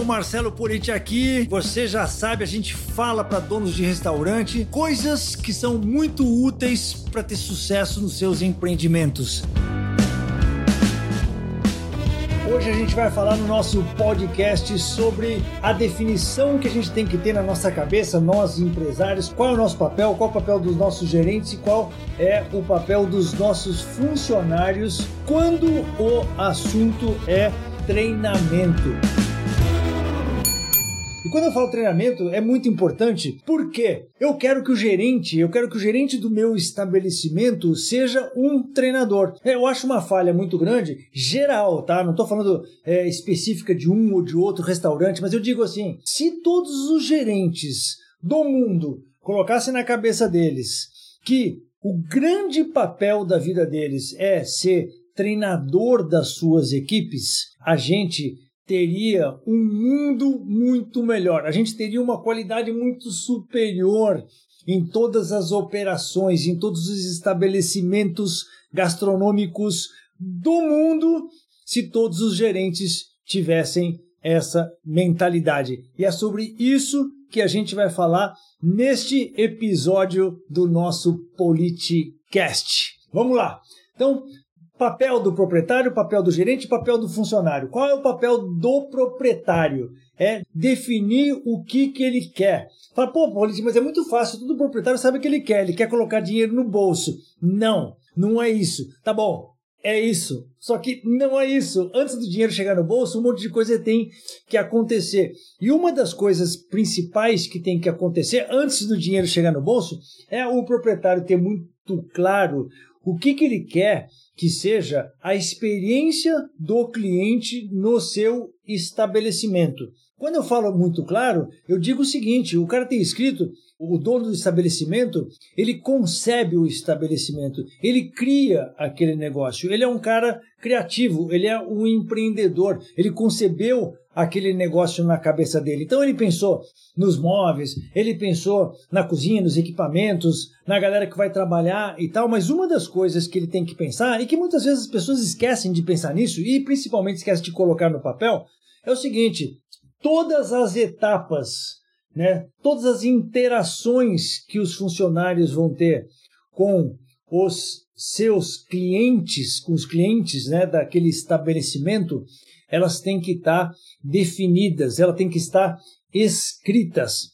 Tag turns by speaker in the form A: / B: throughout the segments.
A: Hello, Marcelo Politi aqui. Você já sabe, a gente fala para donos de restaurante coisas que são muito úteis para ter sucesso nos seus empreendimentos. Hoje a gente vai falar no nosso podcast sobre a definição que a gente tem que ter na nossa cabeça, nós empresários, qual é o nosso papel, qual é o papel dos nossos gerentes e qual é o papel dos nossos funcionários quando o assunto é treinamento. E quando eu falo treinamento, é muito importante, porque eu quero que o gerente, eu quero que o gerente do meu estabelecimento seja um treinador. É, eu acho uma falha muito grande, geral, tá? Não estou falando é, específica de um ou de outro restaurante, mas eu digo assim: se todos os gerentes do mundo colocassem na cabeça deles que o grande papel da vida deles é ser treinador das suas equipes, a gente teria um mundo muito melhor. A gente teria uma qualidade muito superior em todas as operações, em todos os estabelecimentos gastronômicos do mundo, se todos os gerentes tivessem essa mentalidade. E é sobre isso que a gente vai falar neste episódio do nosso Politicast. Vamos lá. Então, Papel do proprietário, papel do gerente, papel do funcionário. Qual é o papel do proprietário? É definir o que, que ele quer. Fala, pô, Paulinho, mas é muito fácil, todo proprietário sabe o que ele quer, ele quer colocar dinheiro no bolso. Não, não é isso. Tá bom, é isso. Só que não é isso. Antes do dinheiro chegar no bolso, um monte de coisa tem que acontecer. E uma das coisas principais que tem que acontecer antes do dinheiro chegar no bolso é o proprietário ter muito claro o que, que ele quer que seja a experiência do cliente no seu estabelecimento. Quando eu falo muito claro, eu digo o seguinte: o cara tem escrito, o dono do estabelecimento, ele concebe o estabelecimento, ele cria aquele negócio. Ele é um cara criativo, ele é um empreendedor, ele concebeu aquele negócio na cabeça dele. Então ele pensou nos móveis, ele pensou na cozinha, nos equipamentos, na galera que vai trabalhar e tal, mas uma das coisas que ele tem que pensar e que muitas vezes as pessoas esquecem de pensar nisso e principalmente esquecem de colocar no papel é o seguinte: todas as etapas, né, todas as interações que os funcionários vão ter com os seus clientes, com os clientes né, daquele estabelecimento, elas têm que estar definidas, elas têm que estar escritas.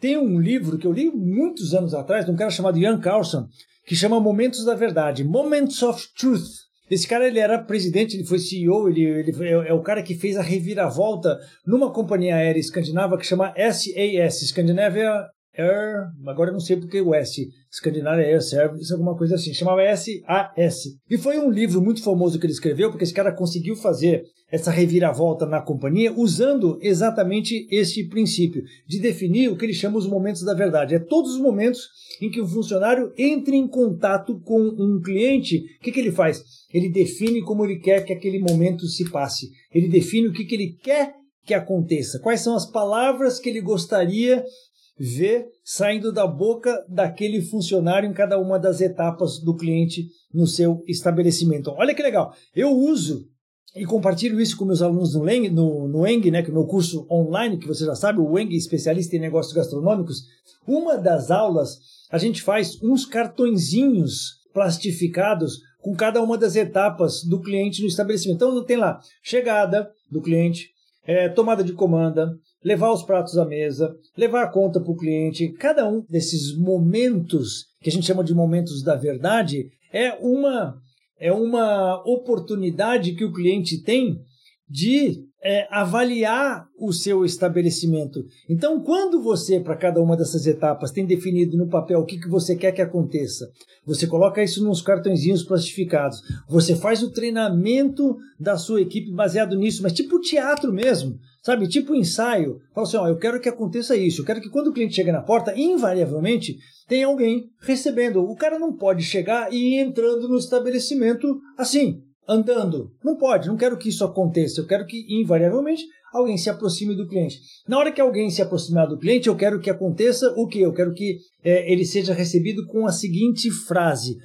A: Tem um livro que eu li muitos anos atrás, de um cara chamado Ian Carlson, que chama Momentos da Verdade, Moments of Truth. Esse cara ele era presidente, ele foi CEO, ele, ele é, é, o cara que fez a reviravolta numa companhia aérea escandinava que chama SAS, Scandinavia Air, agora eu não sei porque o S, Scandinavia Air Service, alguma coisa assim, chamava SAS. E foi um livro muito famoso que ele escreveu, porque esse cara conseguiu fazer essa reviravolta na companhia usando exatamente este princípio de definir o que ele chama os momentos da verdade. É todos os momentos em que o funcionário entra em contato com um cliente, o que, que ele faz? Ele define como ele quer que aquele momento se passe. Ele define o que, que ele quer que aconteça. Quais são as palavras que ele gostaria ver saindo da boca daquele funcionário em cada uma das etapas do cliente no seu estabelecimento. Olha que legal. Eu uso e compartilho isso com meus alunos no, Leng, no, no ENG, né, que é o meu curso online, que você já sabe, o ENG, especialista em negócios gastronômicos. Uma das aulas, a gente faz uns cartõezinhos plastificados com cada uma das etapas do cliente no estabelecimento. Então, tem lá chegada do cliente, é, tomada de comanda, levar os pratos à mesa, levar a conta para o cliente. Cada um desses momentos, que a gente chama de momentos da verdade, é uma é uma oportunidade que o cliente tem de é, avaliar o seu estabelecimento. Então, quando você, para cada uma dessas etapas, tem definido no papel o que, que você quer que aconteça, você coloca isso nos cartõezinhos plastificados, você faz o treinamento da sua equipe baseado nisso, mas tipo teatro mesmo. Sabe, tipo ensaio, fala assim, ó, eu quero que aconteça isso, eu quero que quando o cliente chega na porta, invariavelmente, tem alguém recebendo. O cara não pode chegar e ir entrando no estabelecimento assim, andando. Não pode, não quero que isso aconteça, eu quero que invariavelmente alguém se aproxime do cliente. Na hora que alguém se aproximar do cliente, eu quero que aconteça o quê? Eu quero que é, ele seja recebido com a seguinte frase.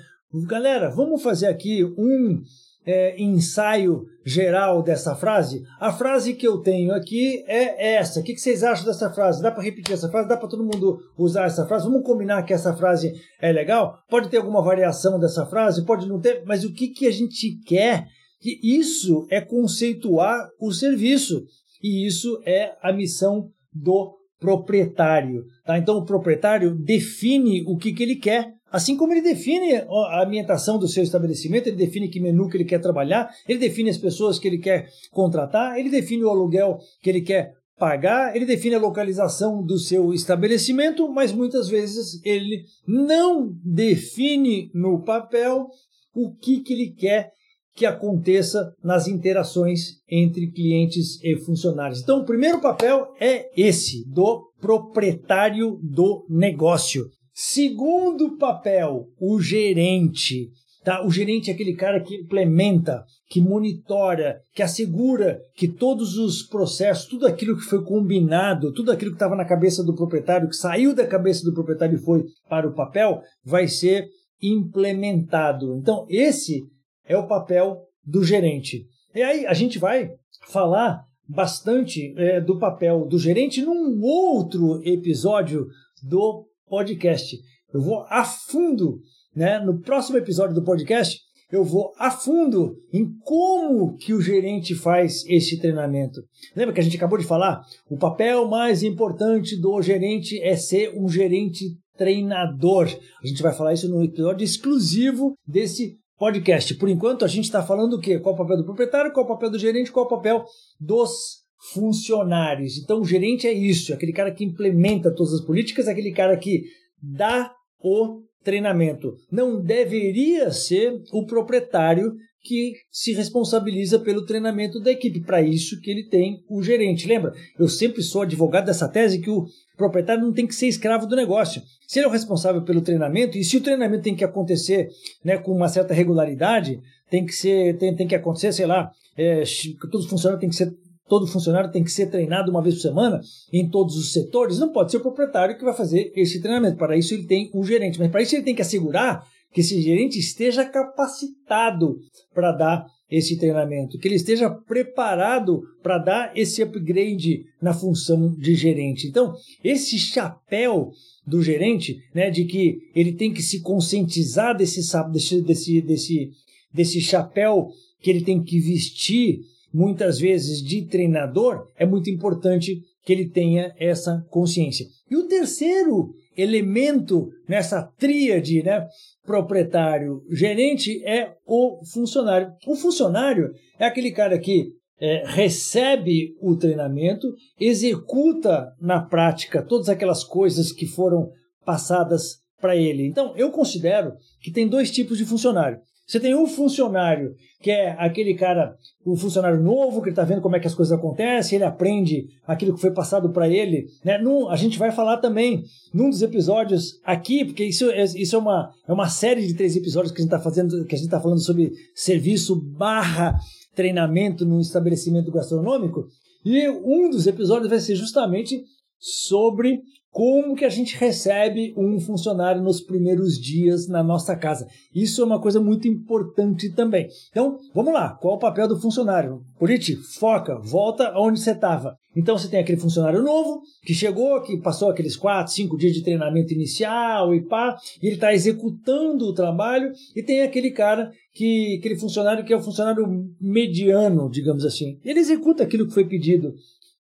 A: Galera, vamos fazer aqui um é, ensaio geral dessa frase? A frase que eu tenho aqui é essa. O que vocês acham dessa frase? Dá para repetir essa frase? Dá para todo mundo usar essa frase? Vamos combinar que essa frase é legal? Pode ter alguma variação dessa frase? Pode não ter, mas o que, que a gente quer? Que isso é conceituar o serviço. E isso é a missão do proprietário. Tá? Então, o proprietário define o que, que ele quer Assim como ele define a ambientação do seu estabelecimento, ele define que menu que ele quer trabalhar, ele define as pessoas que ele quer contratar, ele define o aluguel que ele quer pagar, ele define a localização do seu estabelecimento, mas muitas vezes ele não define no papel o que, que ele quer que aconteça nas interações entre clientes e funcionários. Então, o primeiro papel é esse, do proprietário do negócio. Segundo papel, o gerente. Tá? O gerente é aquele cara que implementa, que monitora, que assegura que todos os processos, tudo aquilo que foi combinado, tudo aquilo que estava na cabeça do proprietário, que saiu da cabeça do proprietário e foi para o papel, vai ser implementado. Então, esse é o papel do gerente. E aí a gente vai falar bastante é, do papel do gerente num outro episódio do podcast. Eu vou a fundo, né? No próximo episódio do podcast, eu vou a fundo em como que o gerente faz esse treinamento. Lembra que a gente acabou de falar? O papel mais importante do gerente é ser um gerente treinador. A gente vai falar isso no episódio exclusivo desse podcast. Por enquanto, a gente está falando o quê? Qual o papel do proprietário, qual o papel do gerente, qual o papel dos funcionários. Então, o gerente é isso, é aquele cara que implementa todas as políticas, é aquele cara que dá o treinamento. Não deveria ser o proprietário que se responsabiliza pelo treinamento da equipe. Para isso que ele tem o gerente. Lembra? Eu sempre sou advogado dessa tese que o proprietário não tem que ser escravo do negócio. Se ele é o responsável pelo treinamento, e se o treinamento tem que acontecer né, com uma certa regularidade, tem que ser, tem, tem que acontecer, sei lá, é, todos os funcionários têm que ser todo funcionário tem que ser treinado uma vez por semana em todos os setores, não pode ser o proprietário que vai fazer esse treinamento. Para isso ele tem um gerente, mas para isso ele tem que assegurar que esse gerente esteja capacitado para dar esse treinamento, que ele esteja preparado para dar esse upgrade na função de gerente. Então, esse chapéu do gerente, né, de que ele tem que se conscientizar desse, desse, desse, desse, desse chapéu que ele tem que vestir muitas vezes de treinador, é muito importante que ele tenha essa consciência. E o terceiro elemento nessa tríade, né, proprietário, gerente, é o funcionário. O funcionário é aquele cara que é, recebe o treinamento, executa na prática todas aquelas coisas que foram passadas para ele. Então, eu considero que tem dois tipos de funcionário. Você tem um funcionário que é aquele cara, um funcionário novo, que está vendo como é que as coisas acontecem, ele aprende aquilo que foi passado para ele. Né? Num, a gente vai falar também num dos episódios aqui, porque isso, isso é, uma, é uma série de três episódios que a gente está fazendo, que a gente está falando sobre serviço barra treinamento num estabelecimento gastronômico. E um dos episódios vai ser justamente sobre como que a gente recebe um funcionário nos primeiros dias na nossa casa. Isso é uma coisa muito importante também. Então, vamos lá. Qual é o papel do funcionário? Politi, foca, volta aonde você estava. Então, você tem aquele funcionário novo que chegou, que passou aqueles quatro, cinco dias de treinamento inicial e pá, e ele está executando o trabalho. E tem aquele cara que, aquele funcionário que é o funcionário mediano, digamos assim. Ele executa aquilo que foi pedido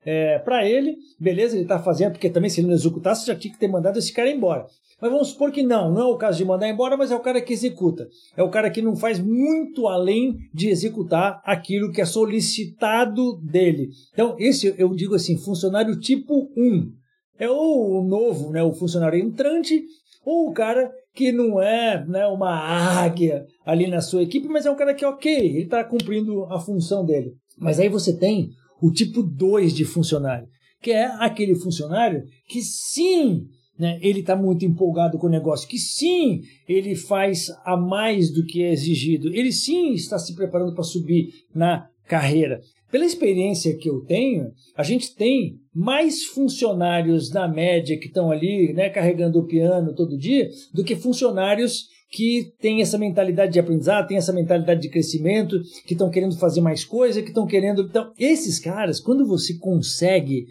A: é, para ele, beleza, ele está fazendo, porque também se ele não executasse, já tinha que ter mandado esse cara embora. Mas vamos supor que não, não é o caso de mandar embora, mas é o cara que executa. É o cara que não faz muito além de executar aquilo que é solicitado dele. Então, esse eu digo assim, funcionário tipo 1. É o novo, né, o funcionário entrante, ou o cara que não é né, uma águia ali na sua equipe, mas é um cara que, ok, ele está cumprindo a função dele. Mas aí você tem o tipo 2 de funcionário, que é aquele funcionário que sim, né, ele está muito empolgado com o negócio, que sim, ele faz a mais do que é exigido, ele sim está se preparando para subir na carreira. Pela experiência que eu tenho, a gente tem mais funcionários na média que estão ali, né, carregando o piano todo dia, do que funcionários que têm essa mentalidade de aprendizado, têm essa mentalidade de crescimento, que estão querendo fazer mais coisa, que estão querendo. Então, esses caras, quando você consegue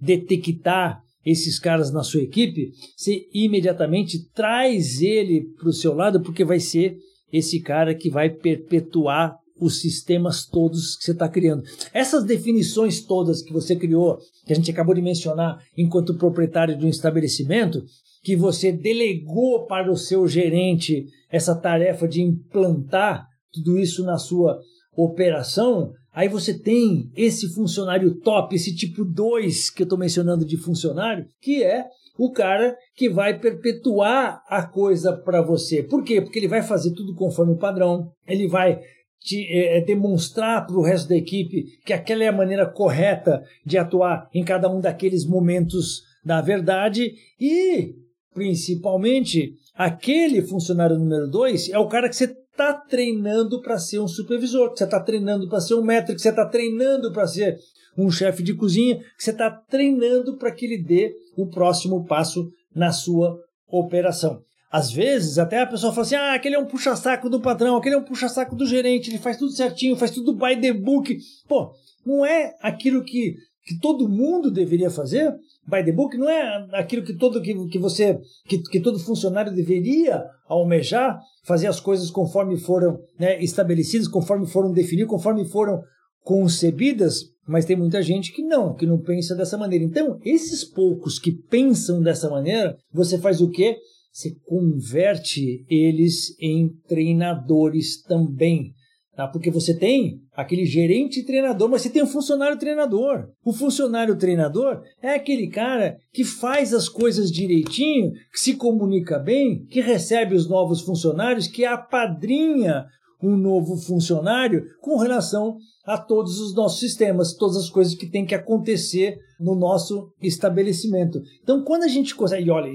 A: detectar esses caras na sua equipe, você imediatamente traz ele para o seu lado, porque vai ser esse cara que vai perpetuar os sistemas todos que você está criando. Essas definições todas que você criou, que a gente acabou de mencionar, enquanto proprietário de um estabelecimento, que você delegou para o seu gerente essa tarefa de implantar tudo isso na sua operação, aí você tem esse funcionário top, esse tipo 2 que eu estou mencionando de funcionário, que é o cara que vai perpetuar a coisa para você. Por quê? Porque ele vai fazer tudo conforme o padrão, ele vai te, é, demonstrar para o resto da equipe que aquela é a maneira correta de atuar em cada um daqueles momentos da verdade e, principalmente, aquele funcionário número dois é o cara que você está treinando para ser um supervisor, que você está treinando para ser um métrico, que você está treinando para ser um chefe de cozinha, que você está treinando para que ele dê o próximo passo na sua operação. Às vezes, até a pessoa fala assim: ah, aquele é um puxa-saco do patrão, aquele é um puxa-saco do gerente, ele faz tudo certinho, faz tudo by the book. Pô, não é aquilo que, que todo mundo deveria fazer? By the book não é aquilo que todo que, que você que, que todo funcionário deveria almejar, fazer as coisas conforme foram né, estabelecidas, conforme foram definidas, conforme foram concebidas, mas tem muita gente que não, que não pensa dessa maneira. Então, esses poucos que pensam dessa maneira, você faz o quê? você converte eles em treinadores também. Tá? Porque você tem aquele gerente treinador, mas você tem um funcionário treinador. O funcionário treinador é aquele cara que faz as coisas direitinho, que se comunica bem, que recebe os novos funcionários, que apadrinha um novo funcionário com relação a todos os nossos sistemas, todas as coisas que tem que acontecer no nosso estabelecimento. Então, quando a gente consegue, e olha,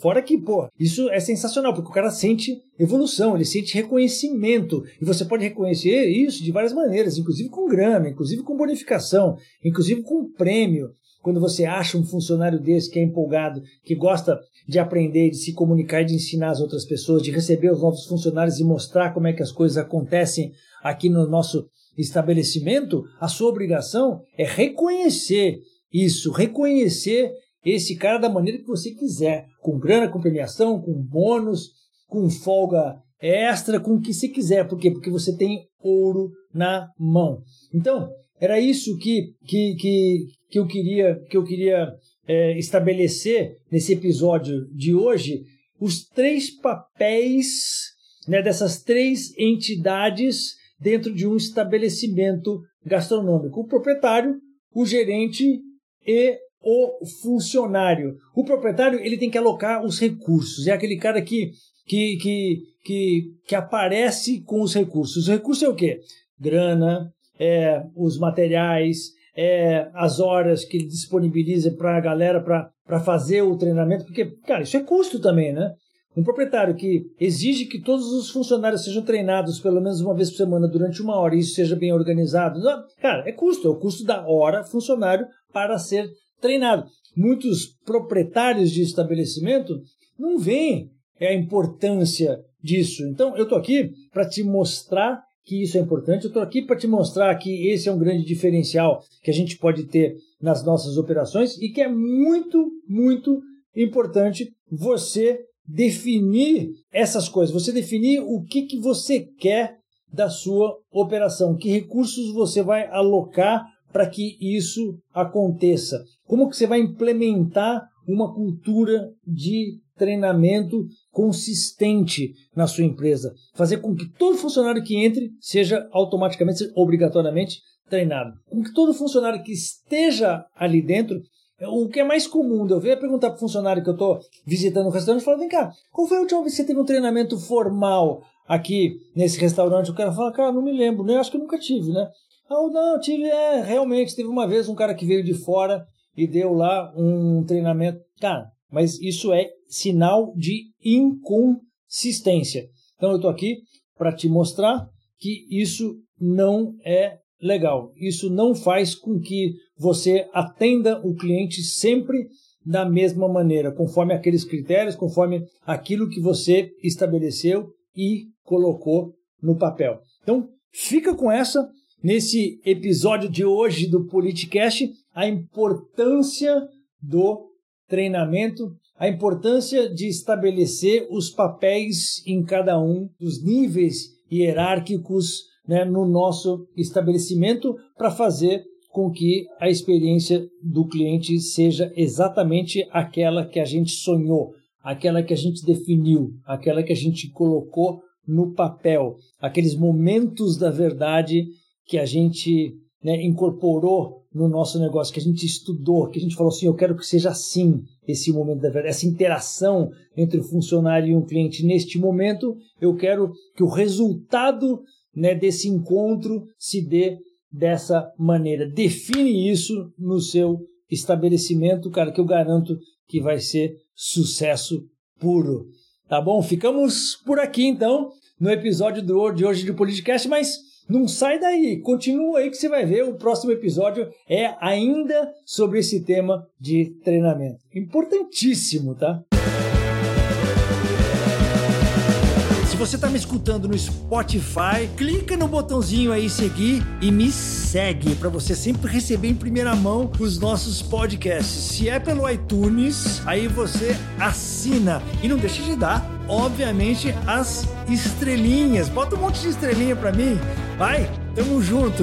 A: fora que, pô, isso é sensacional, porque o cara sente evolução, ele sente reconhecimento, e você pode reconhecer isso de várias maneiras, inclusive com grama, inclusive com bonificação, inclusive com prêmio. Quando você acha um funcionário desse que é empolgado, que gosta de aprender, de se comunicar de ensinar as outras pessoas, de receber os novos funcionários e mostrar como é que as coisas acontecem aqui no nosso estabelecimento, a sua obrigação é reconhecer isso, reconhecer esse cara da maneira que você quiser, com grana, com premiação, com bônus, com folga extra, com o que você quiser. Por quê? Porque você tem ouro na mão. Então, era isso que, que, que, que eu queria, que eu queria é, estabelecer nesse episódio de hoje. Os três papéis né, dessas três entidades dentro de um estabelecimento gastronômico: o proprietário, o gerente e o funcionário. O proprietário ele tem que alocar os recursos, é aquele cara que, que, que, que, que aparece com os recursos. Os recursos é o quê? Grana, é, os materiais, é, as horas que ele disponibiliza para a galera para fazer o treinamento, porque, cara, isso é custo também, né? Um proprietário que exige que todos os funcionários sejam treinados pelo menos uma vez por semana durante uma hora e isso seja bem organizado, não, cara, é custo, é o custo da hora funcionário para ser treinado. Muitos proprietários de estabelecimento não veem a importância disso. Então, eu estou aqui para te mostrar que isso é importante, eu estou aqui para te mostrar que esse é um grande diferencial que a gente pode ter nas nossas operações e que é muito, muito importante você definir essas coisas, você definir o que, que você quer da sua operação, que recursos você vai alocar para que isso aconteça. Como que você vai implementar uma cultura de treinamento consistente na sua empresa, fazer com que todo funcionário que entre seja automaticamente, seja obrigatoriamente treinado, com que todo funcionário que esteja ali dentro o que é mais comum eu ver é perguntar para o funcionário que eu estou visitando o restaurante e falar: vem cá, qual foi a última vez que você teve um treinamento formal aqui nesse restaurante? O cara fala: cara, não me lembro, né? Acho que nunca tive, né? Ah, não, tive, é, realmente, teve uma vez um cara que veio de fora e deu lá um treinamento. Cara, mas isso é sinal de inconsistência. Então eu estou aqui para te mostrar que isso não é legal. Isso não faz com que você atenda o cliente sempre da mesma maneira, conforme aqueles critérios, conforme aquilo que você estabeleceu e colocou no papel. Então, fica com essa nesse episódio de hoje do Politicast, a importância do treinamento, a importância de estabelecer os papéis em cada um dos níveis hierárquicos né, no nosso estabelecimento para fazer com que a experiência do cliente seja exatamente aquela que a gente sonhou, aquela que a gente definiu, aquela que a gente colocou no papel, aqueles momentos da verdade que a gente né, incorporou no nosso negócio, que a gente estudou, que a gente falou assim: eu quero que seja assim esse momento da verdade, essa interação entre o funcionário e um cliente. Neste momento, eu quero que o resultado né, desse encontro se dê dessa maneira. Define isso no seu estabelecimento, cara, que eu garanto que vai ser sucesso puro. Tá bom? Ficamos por aqui então no episódio de hoje do Politicast, mas não sai daí, continua aí que você vai ver. O próximo episódio é ainda sobre esse tema de treinamento. Importantíssimo, tá? Se você está me escutando no Spotify, clica no botãozinho aí seguir e me segue para você sempre receber em primeira mão os nossos podcasts. Se é pelo iTunes, aí você assina e não deixa de dar, obviamente, as estrelinhas. Bota um monte de estrelinha para mim. Vai, tamo junto.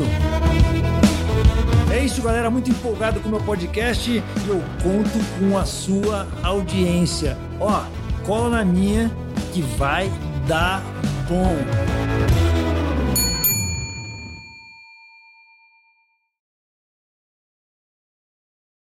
A: É isso, galera. Muito empolgado com o meu podcast e eu conto com a sua audiência. Ó, cola na minha que vai dar bom.